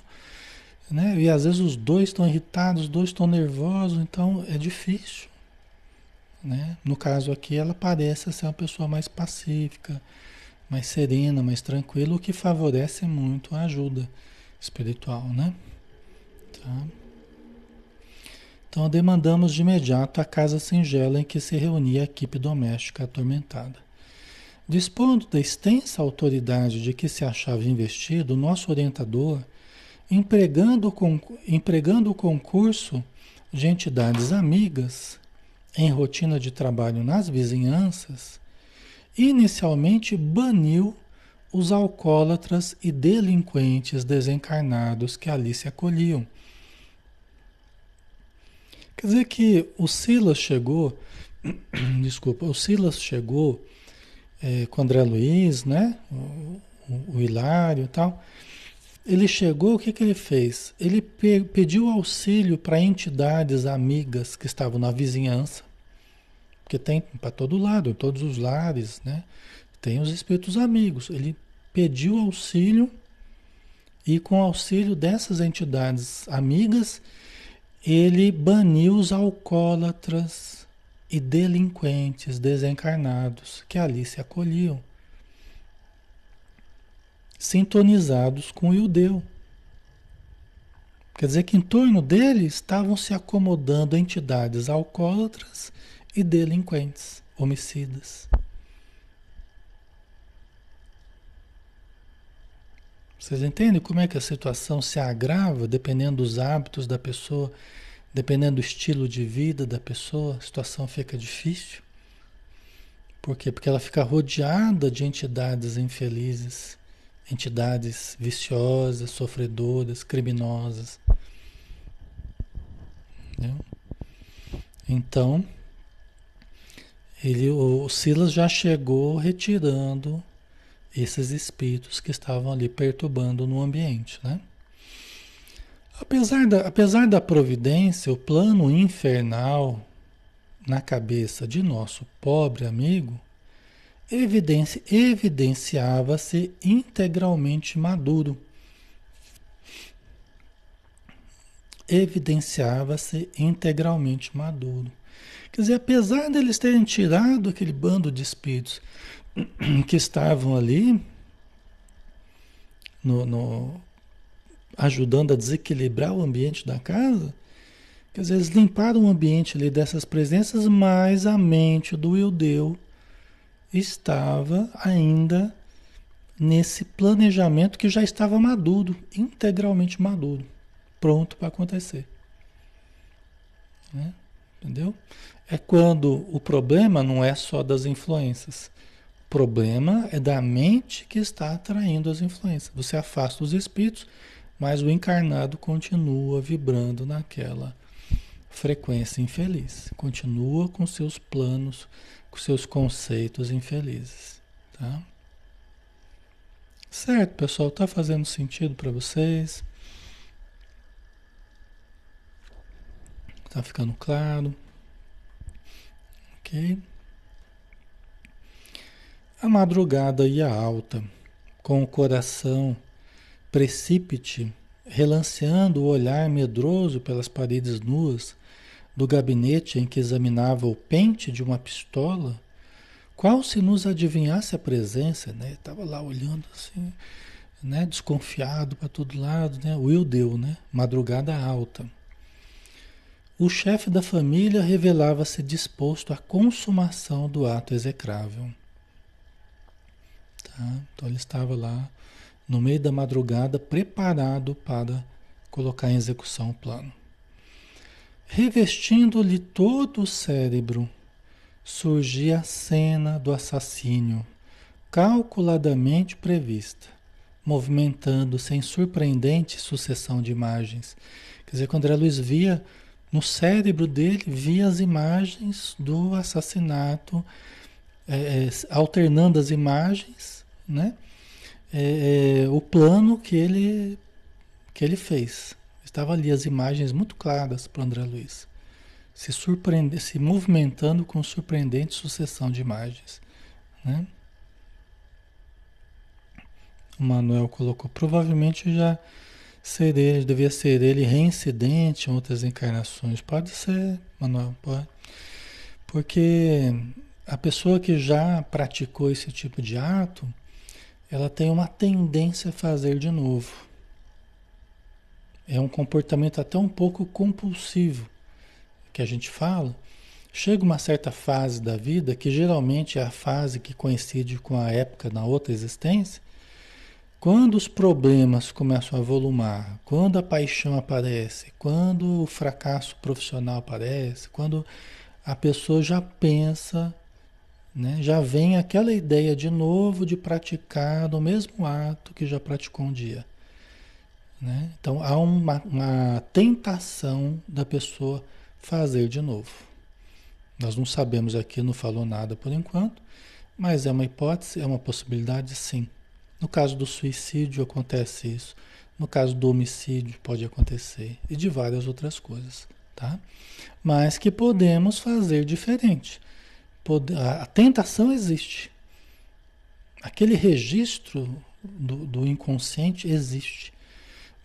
né? E às vezes os dois estão irritados, os dois estão nervosos, então é difícil. Né? No caso aqui, ela parece ser uma pessoa mais pacífica, mais serena, mais tranquila, o que favorece muito a ajuda espiritual. Né? Tá? Então demandamos de imediato a casa singela em que se reunia a equipe doméstica atormentada. Dispondo da extensa autoridade de que se achava investido, nosso orientador empregando, empregando o concurso de entidades amigas em rotina de trabalho nas vizinhanças, inicialmente baniu os alcoólatras e delinquentes desencarnados que ali se acolhiam. Quer dizer que o Silas chegou, *clears throat* desculpa, o Silas chegou é, com André Luiz, né? O, o, o Hilário e tal, ele chegou, o que, que ele fez? Ele pe pediu auxílio para entidades amigas que estavam na vizinhança, porque tem para todo lado, em todos os lares, né? Tem os espíritos amigos. Ele pediu auxílio e com auxílio dessas entidades amigas, ele baniu os alcoólatras e delinquentes desencarnados que ali se acolhiam sintonizados com o Ildeu. Quer dizer que em torno dele estavam se acomodando entidades alcoólatras e delinquentes, homicidas. Vocês entendem como é que a situação se agrava dependendo dos hábitos da pessoa, dependendo do estilo de vida da pessoa, a situação fica difícil? Por quê? Porque ela fica rodeada de entidades infelizes entidades viciosas, sofredoras, criminosas. Entendeu? Então, ele, o Silas já chegou retirando esses espíritos que estavam ali perturbando no ambiente, né? Apesar da, apesar da providência, o plano infernal na cabeça de nosso pobre amigo evidenci, evidenciava-se integralmente maduro. Evidenciava-se integralmente maduro. Quer dizer, apesar deles terem tirado aquele bando de espíritos *clears throat* que estavam ali, no, no, ajudando a desequilibrar o ambiente da casa, quer dizer, eles limparam o ambiente ali dessas presenças, mas a mente do Ildeu estava ainda nesse planejamento que já estava maduro, integralmente maduro, pronto para acontecer. Né? Entendeu? é quando o problema não é só das influências. O problema é da mente que está atraindo as influências. Você afasta os espíritos, mas o encarnado continua vibrando naquela frequência infeliz. Continua com seus planos, com seus conceitos infelizes. Tá? Certo, pessoal? Está fazendo sentido para vocês? Está ficando claro? Ok? A madrugada ia alta, com o coração precípite, relanceando o olhar medroso pelas paredes nuas do gabinete em que examinava o pente de uma pistola, qual se nos adivinhasse a presença, né? Estava lá olhando assim, né? Desconfiado para todo lado, né? Will deu, né? Madrugada alta. O chefe da família revelava-se disposto à consumação do ato execrável. Tá? Então ele estava lá no meio da madrugada, preparado para colocar em execução o plano. Revestindo-lhe todo o cérebro, surgia a cena do assassínio, calculadamente prevista, movimentando-se em surpreendente sucessão de imagens. Quer dizer, quando André Luiz via no cérebro dele via as imagens do assassinato, é, é, alternando as imagens, né? É, é, o plano que ele, que ele fez. Estava ali as imagens muito claras para André Luiz. Se, surpreende, se movimentando com surpreendente sucessão de imagens. Né? O Manuel colocou, provavelmente já ser ele, devia ser ele reincidente em outras encarnações. Pode ser, Manuel, pode. Porque a pessoa que já praticou esse tipo de ato, ela tem uma tendência a fazer de novo. É um comportamento até um pouco compulsivo que a gente fala. Chega uma certa fase da vida, que geralmente é a fase que coincide com a época na outra existência, quando os problemas começam a volumar, quando a paixão aparece, quando o fracasso profissional aparece, quando a pessoa já pensa, né, já vem aquela ideia de novo de praticar o mesmo ato que já praticou um dia. Né? Então há uma, uma tentação da pessoa fazer de novo. Nós não sabemos aqui, não falou nada por enquanto, mas é uma hipótese, é uma possibilidade sim. No caso do suicídio acontece isso. No caso do homicídio pode acontecer e de várias outras coisas, tá? Mas que podemos fazer diferente. A tentação existe. Aquele registro do, do inconsciente existe.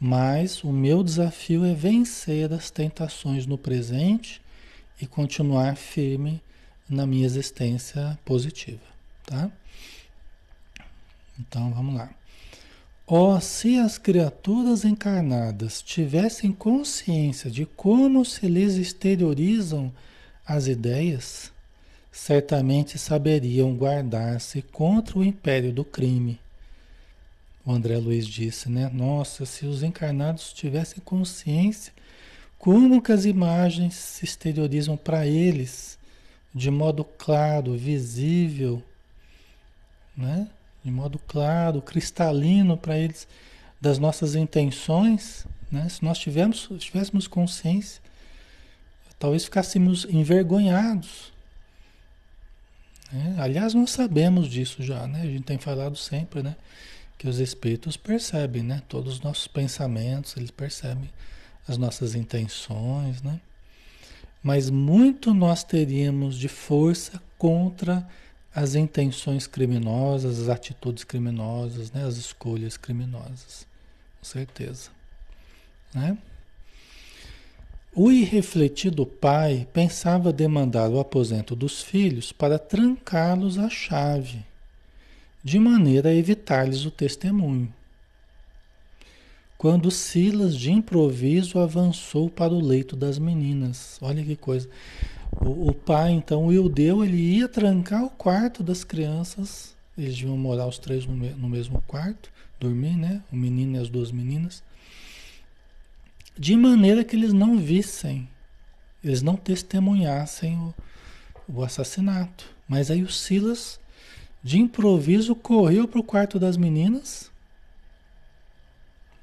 Mas o meu desafio é vencer as tentações no presente e continuar firme na minha existência positiva, tá? Então vamos lá. Oh, se as criaturas encarnadas tivessem consciência de como se lhes exteriorizam as ideias, certamente saberiam guardar-se contra o império do crime. O André Luiz disse, né? Nossa, se os encarnados tivessem consciência como que as imagens se exteriorizam para eles de modo claro, visível, né? de modo claro, cristalino para eles das nossas intenções, né? se nós tivéssemos consciência, talvez ficássemos envergonhados Né? Aliás, nós sabemos disso já, né? A gente tem falado sempre, né? Que os espíritos percebem, né? Todos os nossos pensamentos, eles percebem as nossas intenções, né? Mas muito nós teríamos de força contra as intenções criminosas, as atitudes criminosas, né? as escolhas criminosas, com certeza. Né? O irrefletido pai pensava demandar o aposento dos filhos para trancá-los à chave, de maneira a evitar-lhes o testemunho. Quando Silas, de improviso, avançou para o leito das meninas. Olha que coisa. O, o pai, então, o Ildeu, ele ia trancar o quarto das crianças. Eles deviam morar os três no, no mesmo quarto, dormir, né? O menino e as duas meninas. De maneira que eles não vissem, eles não testemunhassem o, o assassinato. Mas aí o Silas, de improviso, correu para o quarto das meninas,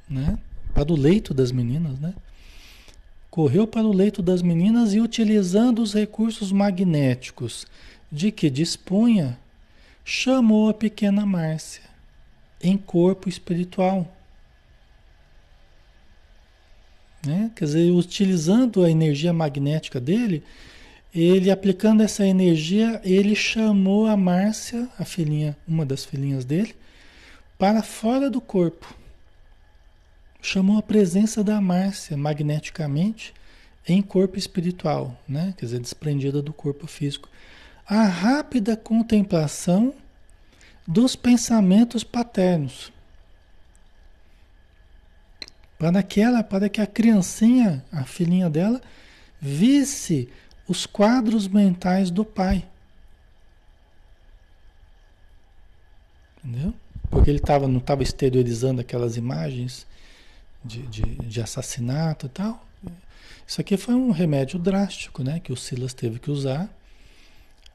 né? Para o leito das meninas, né? correu para o leito das meninas e, utilizando os recursos magnéticos de que dispunha, chamou a pequena Márcia em corpo espiritual. Né? Quer dizer, utilizando a energia magnética dele, ele aplicando essa energia, ele chamou a Márcia, a filhinha, uma das filhinhas dele, para fora do corpo chamou a presença da Márcia magneticamente em corpo espiritual, né? quer dizer, desprendida do corpo físico. A rápida contemplação dos pensamentos paternos. Para que ela, para que a criancinha, a filhinha dela, visse os quadros mentais do pai. Entendeu? Porque ele tava, não estava exteriorizando aquelas imagens de, de, de assassinato e tal. Isso aqui foi um remédio drástico, né? Que o Silas teve que usar,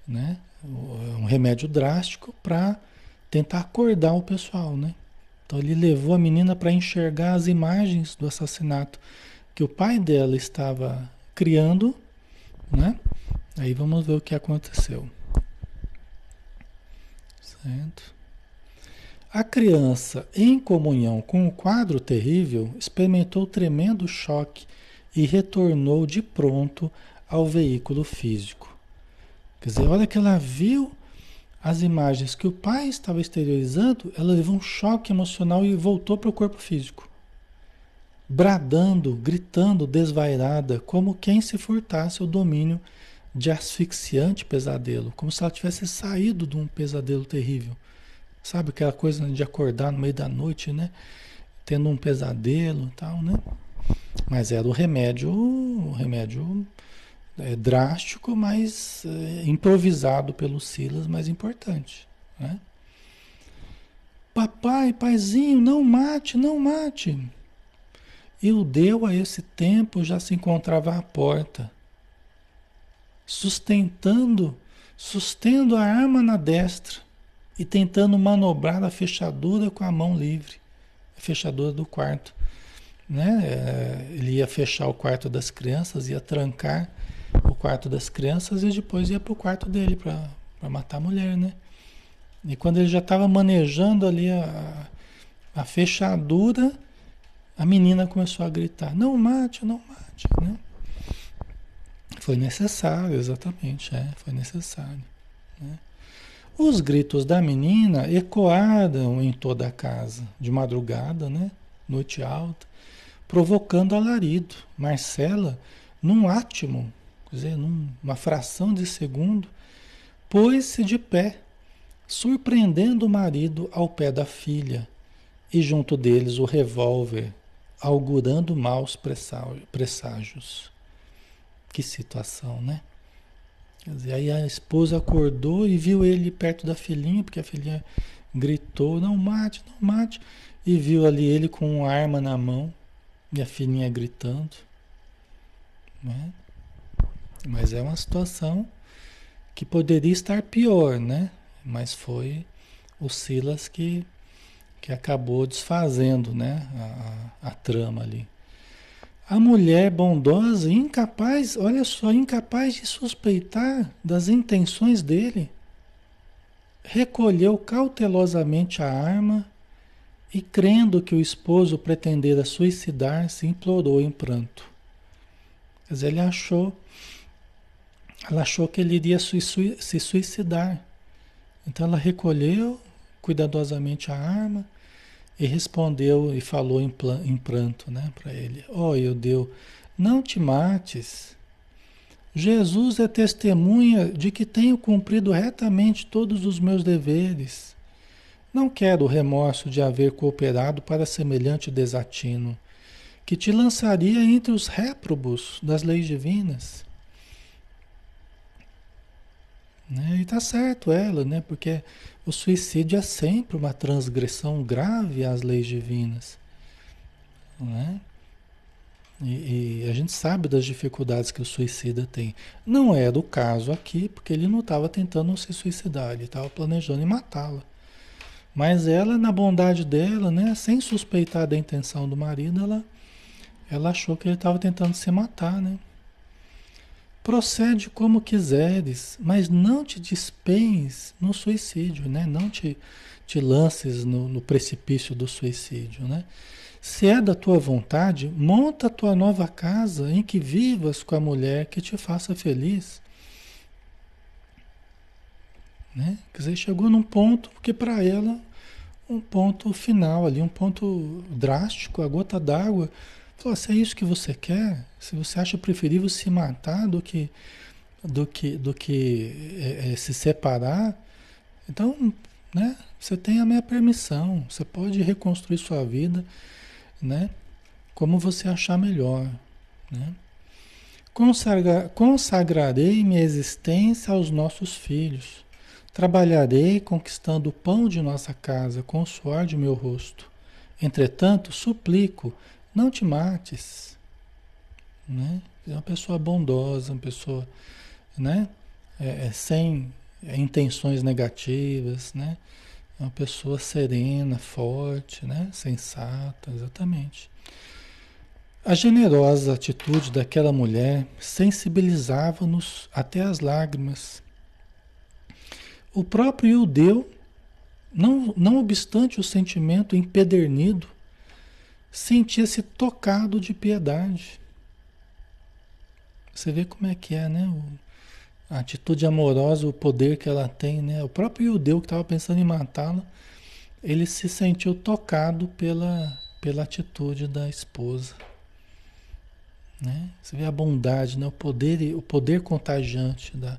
né? Um remédio drástico para tentar acordar o pessoal, né? Então ele levou a menina para enxergar as imagens do assassinato que o pai dela estava criando, né? Aí vamos ver o que aconteceu. Certo? A criança, em comunhão com o quadro terrível, experimentou tremendo choque e retornou de pronto ao veículo físico. Quer dizer, a hora que ela viu as imagens que o pai estava exteriorizando, ela levou um choque emocional e voltou para o corpo físico. Bradando, gritando, desvairada, como quem se furtasse o domínio de asfixiante pesadelo, como se ela tivesse saído de um pesadelo terrível. Sabe aquela coisa de acordar no meio da noite, né? Tendo um pesadelo e tal, né? Mas era o remédio, o remédio é, drástico, mas é, improvisado pelo Silas, mas importante, né? Papai, paizinho, não mate, não mate. E o deu a esse tempo já se encontrava à porta, sustentando, sustendo a arma na destra e tentando manobrar a fechadura com a mão livre, a fechadura do quarto. Né? É, ele ia fechar o quarto das crianças, ia trancar o quarto das crianças e depois ia para o quarto dele para matar a mulher, né? E quando ele já estava manejando ali a, a fechadura, a menina começou a gritar: Não mate, não mate, né? Foi necessário, exatamente, é, foi necessário. Né? Os gritos da menina ecoaram em toda a casa, de madrugada, né? Noite alta, provocando alarido. Marcela, num átimo, quer dizer, numa fração de segundo, pôs-se de pé, surpreendendo o marido ao pé da filha, e junto deles o revólver, augurando maus presságios. Que situação, né? Quer dizer, aí a esposa acordou e viu ele perto da filhinha, porque a filhinha gritou, não mate, não mate. E viu ali ele com uma arma na mão e a filhinha gritando. Né? Mas é uma situação que poderia estar pior, né? Mas foi o Silas que, que acabou desfazendo né? a, a, a trama ali. A mulher bondosa, incapaz, olha só, incapaz de suspeitar das intenções dele. recolheu cautelosamente a arma e, crendo que o esposo pretendera suicidar-se, implorou em pranto. Dizer, ele achou, ela achou que ele iria se suicidar. Então ela recolheu cuidadosamente a arma e respondeu e falou em, em pranto né, para ele: Ó oh, Eudeu, não te mates. Jesus é testemunha de que tenho cumprido retamente todos os meus deveres. Não quero o remorso de haver cooperado para semelhante desatino, que te lançaria entre os réprobos das leis divinas. Né? E está certo ela, né? porque o suicídio é sempre uma transgressão grave às leis divinas. Né? E, e, a gente sabe das dificuldades que o suicida tem. Não é do caso aqui, porque ele não estava tentando se suicidar, ele estava planejando matá-la. Mas ela, na bondade dela, né, sem suspeitar da intenção do marido, ela, ela achou que ele estava tentando se matar, né? Procede como quiseres, mas não te despenhes no suicídio, né? Não te, te lances no, no precipício do suicídio, né? Se é da tua vontade, monta a tua nova casa em que vivas com a mulher que te faça feliz. Né? Quer dizer, chegou num ponto que para ela, um ponto final ali, um ponto drástico, a gota d'água Se é isso que você quer, se você acha preferível se matar do que, do que, do que é, é, se separar, então, né, você tem a minha permissão, você pode reconstruir sua vida, né, como você achar melhor, né. Consagra, consagrarei minha existência aos nossos filhos. Trabalharei conquistando o pão de nossa casa com o suor de meu rosto. Entretanto, suplico não te mates. Né? É uma pessoa bondosa, uma pessoa né? É, é sem intenções negativas, né? É uma pessoa serena, forte, né? sensata, exatamente. A generosa atitude daquela mulher sensibilizava-nos até as lágrimas. O próprio Iudeu, não, não obstante o sentimento empedernido, sentia-se tocado de piedade. Você vê como é que é, né? A atitude amorosa, o poder que ela tem, né? O próprio judeu que estava pensando em matá-la, ele se sentiu tocado pela, pela atitude da esposa. Né? Você vê a bondade, né? o, poder, o poder contagiante da,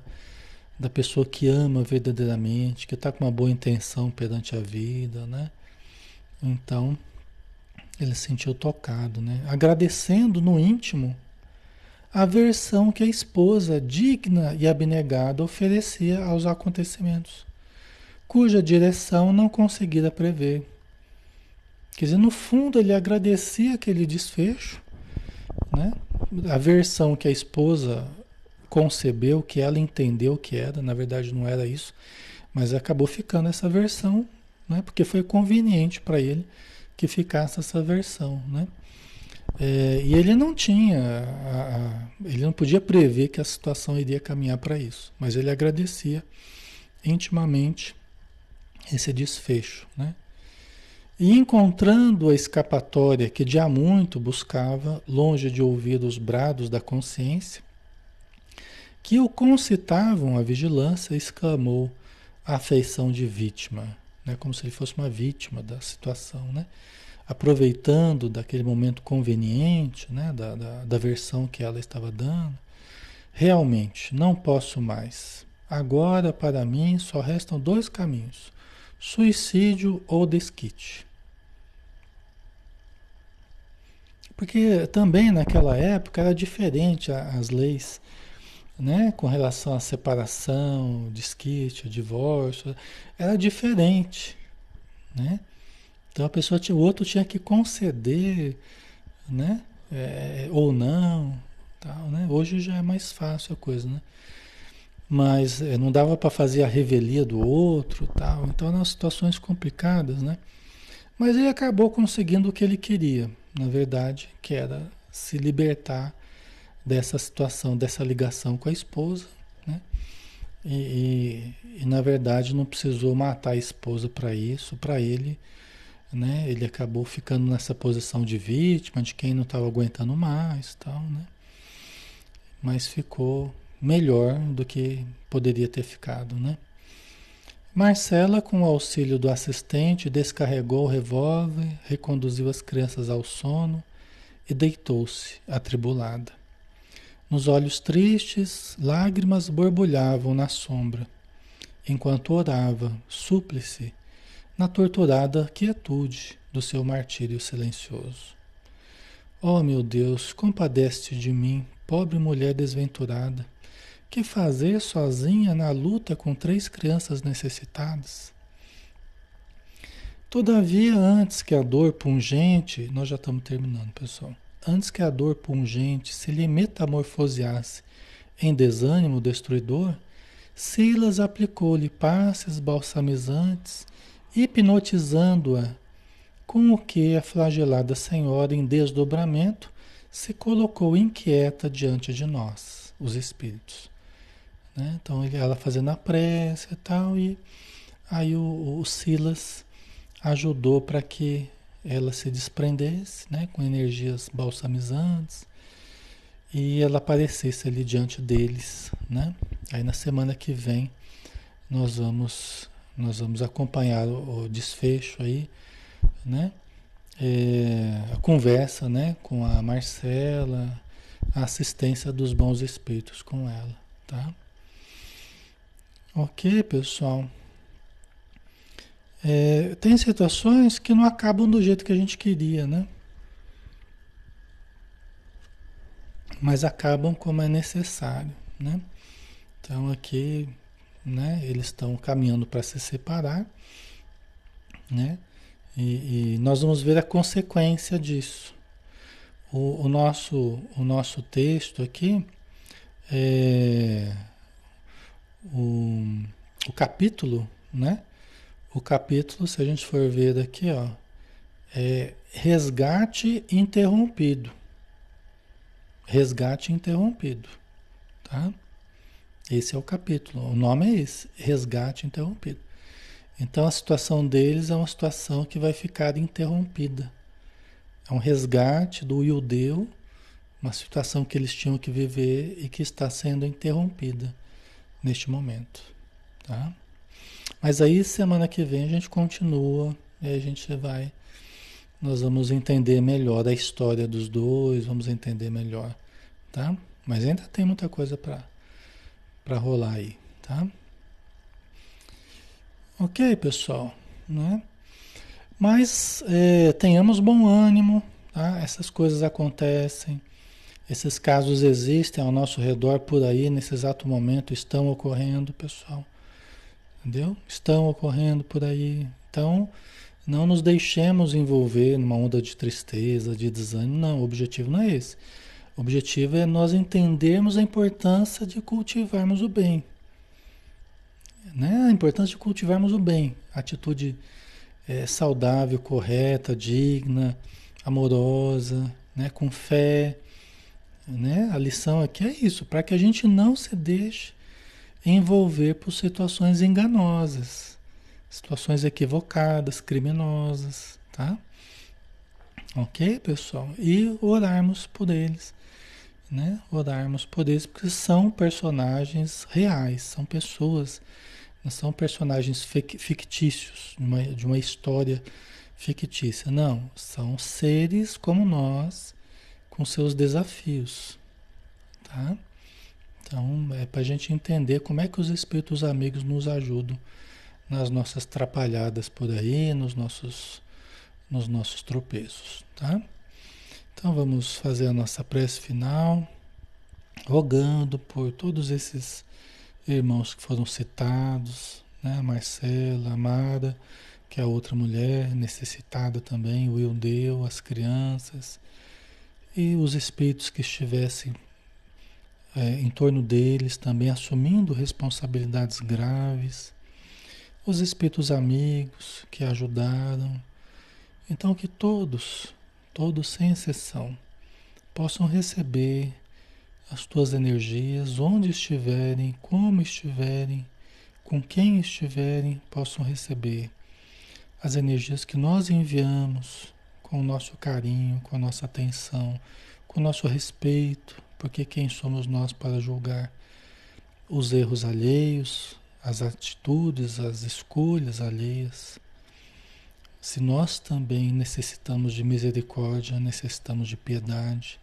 da pessoa que ama verdadeiramente, que está com uma boa intenção perante a vida. Né? Então, ele se sentiu tocado, né? Agradecendo no íntimo a versão que a esposa, digna e abnegada, oferecia aos acontecimentos, cuja direção não conseguira prever. Quer dizer, no fundo ele agradecia aquele desfecho, né? A versão que a esposa concebeu, que ela entendeu que era, na verdade não era isso, mas acabou ficando essa versão, né? Porque foi conveniente para ele que ficasse essa versão, né? É, e ele não tinha, a, a, ele não podia prever que a situação iria caminhar para isso, mas ele agradecia intimamente esse desfecho, né? E encontrando a escapatória que de há muito buscava, longe de ouvir os brados da consciência, que o concitavam à vigilância, exclamou a afeição de vítima né? como se ele fosse uma vítima da situação, né? aproveitando daquele momento conveniente, né? da, da, da versão que ela estava dando. Realmente, não posso mais. Agora, para mim, só restam dois caminhos: suicídio ou desquite. Porque também naquela época era diferente as leis né, com relação à separação, desquite, divórcio, era diferente, né? Então a pessoa tinha, o outro tinha que conceder, né, é, ou não, tal, né? Hoje já é mais fácil a coisa, né? Mas é, não dava para fazer a revelia do outro, tal. Então eram situações complicadas, né? Mas ele acabou conseguindo o que ele queria, na verdade, que era se libertar dessa situação, dessa ligação com a esposa, né? E, e, e, na verdade não precisou matar a esposa para isso, para ele, né? Ele acabou ficando nessa posição de vítima, de quem não estava aguentando mais, tal, né? Mas ficou melhor do que poderia ter ficado, né? Marcela, com o auxílio do assistente, descarregou o revólver, reconduziu as crianças ao sono e deitou-se, atribulada. Nos olhos tristes, lágrimas borbulhavam na sombra, enquanto orava, súplice, na torturada quietude do seu martírio silencioso. Ó oh, meu Deus, compadece de mim, pobre mulher desventurada. Que fazer sozinha na luta com três crianças necessitadas? Todavia, antes que a dor pungente, nós já estamos terminando, pessoal antes que a dor pungente se lhe metamorfoseasse em desânimo destruidor, Silas aplicou-lhe passes balsamizantes, hipnotizando-a, com o que a flagelada senhora, em desdobramento, se colocou inquieta diante de nós, os espíritos. Né? Então ela fazendo a prece e tal, e aí o, o Silas ajudou para que ela se desprendesse, né, com energias balsamizantes e ela aparecesse ali diante deles, né? Aí na semana que vem nós vamos nós vamos acompanhar o, o desfecho aí, né? É, a conversa, né, com a Marcela, a assistência dos bons espíritos com ela, tá? Ok, pessoal. É, tem situações que não acabam do jeito que a gente queria, né? Mas acabam como é necessário, né? Então aqui, né? Eles estão caminhando para se separar, né? E, e, nós vamos ver a consequência disso. O, o, nosso, o nosso texto aqui, é, o, o capítulo, né? O capítulo, se a gente for ver daqui, ó, é resgate interrompido. Resgate interrompido, tá? Esse é o capítulo. O nome é esse, resgate interrompido. Então a situação deles é uma situação que vai ficar interrompida. É um resgate do Ildeu, uma situação que eles tinham que viver e que está sendo interrompida neste momento, tá? Mas aí semana que vem a gente continua e a gente vai. Nós vamos entender melhor a história dos dois, vamos entender melhor, tá? Mas ainda tem muita coisa para rolar aí, tá? Ok, pessoal, né? Mas é, tenhamos bom ânimo, tá? Essas coisas acontecem, esses casos existem ao nosso redor por aí, nesse exato momento estão ocorrendo, pessoal. Entendeu? Estão ocorrendo por aí. Então, não nos deixemos envolver numa onda de tristeza, de desânimo. Não, o objetivo não é esse. O objetivo é nós entendermos a importância de cultivarmos o bem. Né? A importância de cultivarmos o bem. Atitude é, saudável, correta, digna, amorosa, né? com fé. Né? A lição aqui é isso, para que a gente não se deixe envolver por situações enganosas, situações equivocadas, criminosas, tá? Ok, pessoal? E orarmos por eles, né? Orarmos por eles, porque são personagens reais, são pessoas, não são personagens fictícios, de uma, de uma história fictícia. Não, são seres como nós, com seus desafios, tá? Então, é para a gente entender como é que os espíritos amigos nos ajudam nas nossas trapalhadas por aí, nos nossos, nos nossos tropeços, tá? Então, vamos fazer a nossa prece final, rogando por todos esses irmãos que foram citados, né? Marcela, a Mara, que é outra mulher necessitada também, o Ildeu, as crianças, e os espíritos que estivessem é, em torno deles também assumindo responsabilidades graves, os espíritos amigos que ajudaram. Então, que todos, todos sem exceção, possam receber as tuas energias, onde estiverem, como estiverem, com quem estiverem, possam receber as energias que nós enviamos com o nosso carinho, com a nossa atenção, com o nosso respeito, porque quem somos nós para julgar os erros alheios, as atitudes, as escolhas alheias? Se nós também necessitamos de misericórdia, necessitamos de piedade,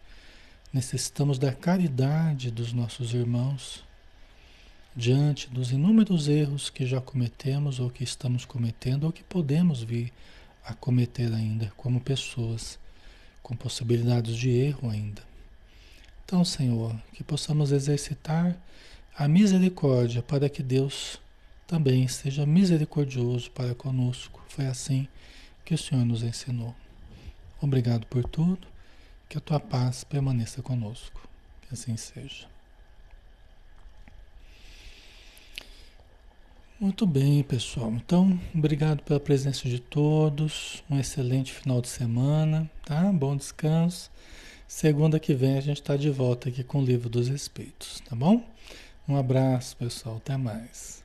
necessitamos da caridade dos nossos irmãos, diante dos inúmeros erros que já cometemos ou que estamos cometendo ou que podemos vir a cometer ainda como pessoas com possibilidades de erro ainda. Então, Senhor, que possamos exercitar a misericórdia para que Deus também seja misericordioso para conosco. Foi assim que o Senhor nos ensinou. Obrigado por tudo. Que a tua paz permaneça conosco. Que assim seja. Muito bem, pessoal. Então, obrigado pela presença de todos. Um excelente final de semana, tá? Bom descanso. Segunda que vem a gente está de volta aqui com o Livro dos Espíritos, tá bom? Um abraço, pessoal. Até mais.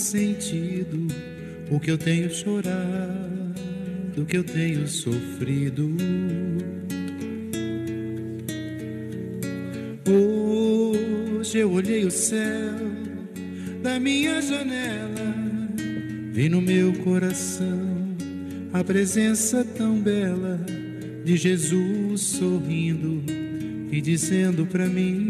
Sentido o que eu tenho chorado, o que eu tenho sofrido. Hoje eu olhei o céu da minha janela, vi no meu coração a presença tão bela de Jesus sorrindo e dizendo para mim: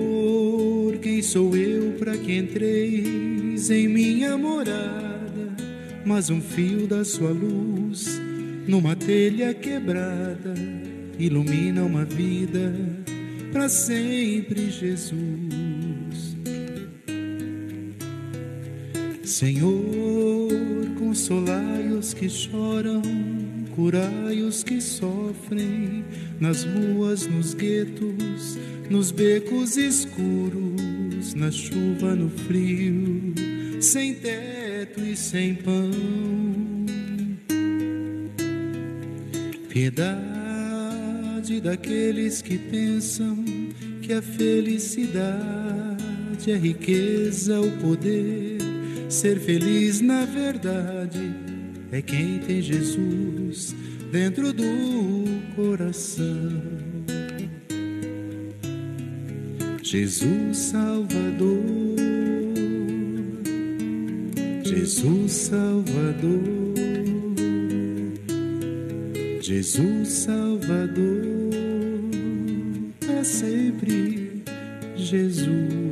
sou eu para que entreis em minha morada? Mas um fio da sua luz numa telha quebrada ilumina uma vida para sempre, Jesus. Senhor, Consolai os que choram, curai os que sofrem, nas ruas, nos guetos, nos becos escuros, na chuva, no frio, sem teto e sem pão. Piedade daqueles que pensam que a felicidade é riqueza, o poder Ser feliz na verdade é quem tem Jesus dentro do coração. Jesus Salvador, Jesus Salvador, Jesus Salvador, para sempre Jesus.